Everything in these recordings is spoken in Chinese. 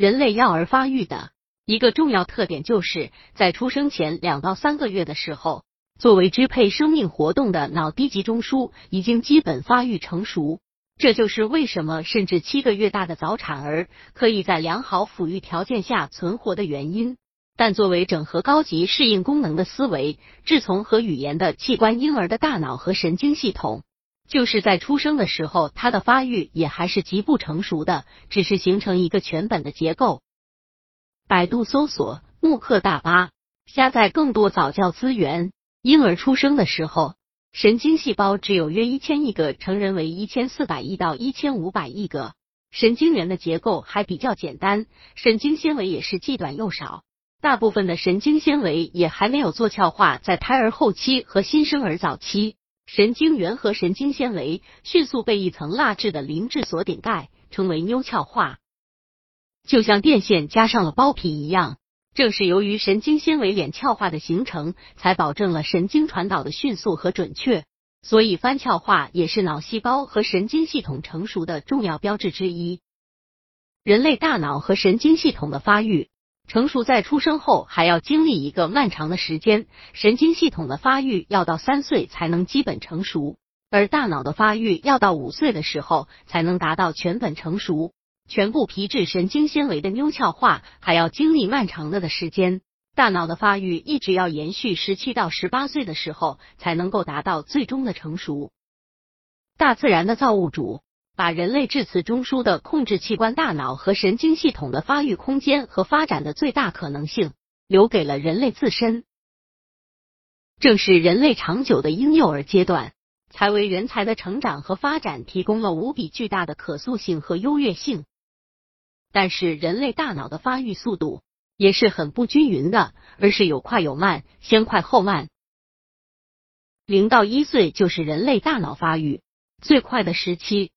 人类幼儿发育的一个重要特点，就是在出生前两到三个月的时候，作为支配生命活动的脑低级中枢已经基本发育成熟。这就是为什么甚至七个月大的早产儿可以在良好抚育条件下存活的原因。但作为整合高级适应功能的思维、智从和语言的器官，婴儿的大脑和神经系统，就是在出生的时候，它的发育也还是极不成熟的，只是形成一个全本的结构。百度搜索慕课大巴，下载更多早教资源。婴儿出生的时候，神经细胞只有约一千亿个，成人为一千四百亿到一千五百亿个。神经元的结构还比较简单，神经纤维也是既短又少。大部分的神经纤维也还没有做鞘化，在胎儿后期和新生儿早期，神经元和神经纤维迅速被一层蜡质的磷质所顶盖，称为妞鞘化，就像电线加上了包皮一样。正是由于神经纤维脸鞘化的形成，才保证了神经传导的迅速和准确。所以，翻鞘化也是脑细胞和神经系统成熟的重要标志之一。人类大脑和神经系统的发育。成熟在出生后还要经历一个漫长的时间，神经系统的发育要到三岁才能基本成熟，而大脑的发育要到五岁的时候才能达到全本成熟。全部皮质神经纤维的妞鞘化还要经历漫长的的时间，大脑的发育一直要延续十七到十八岁的时候才能够达到最终的成熟。大自然的造物主。把人类致此中枢的控制器官大脑和神经系统的发育空间和发展的最大可能性留给了人类自身。正是人类长久的婴幼儿阶段，才为人才的成长和发展提供了无比巨大的可塑性和优越性。但是，人类大脑的发育速度也是很不均匀的，而是有快有慢，先快后慢。零到一岁就是人类大脑发育最快的时期。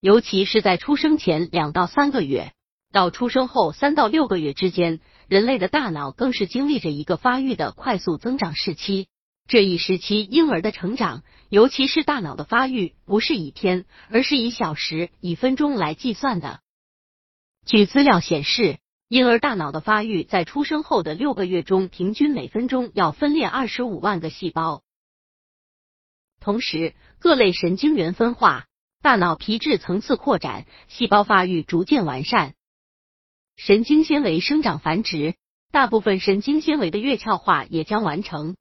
尤其是在出生前两到三个月，到出生后三到六个月之间，人类的大脑更是经历着一个发育的快速增长时期。这一时期，婴儿的成长，尤其是大脑的发育，不是以天，而是以小时、以分钟来计算的。据资料显示，婴儿大脑的发育在出生后的六个月中，平均每分钟要分裂二十五万个细胞。同时，各类神经元分化。大脑皮质层次扩展，细胞发育逐渐完善，神经纤维生长繁殖，大部分神经纤维的月鞘化也将完成。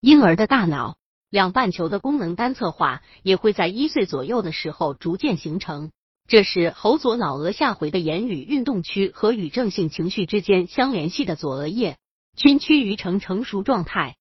婴儿的大脑两半球的功能单侧化也会在一岁左右的时候逐渐形成。这是猴左脑额下回的言语运动区和语正性情绪之间相联系的左额叶均趋于成成熟状态。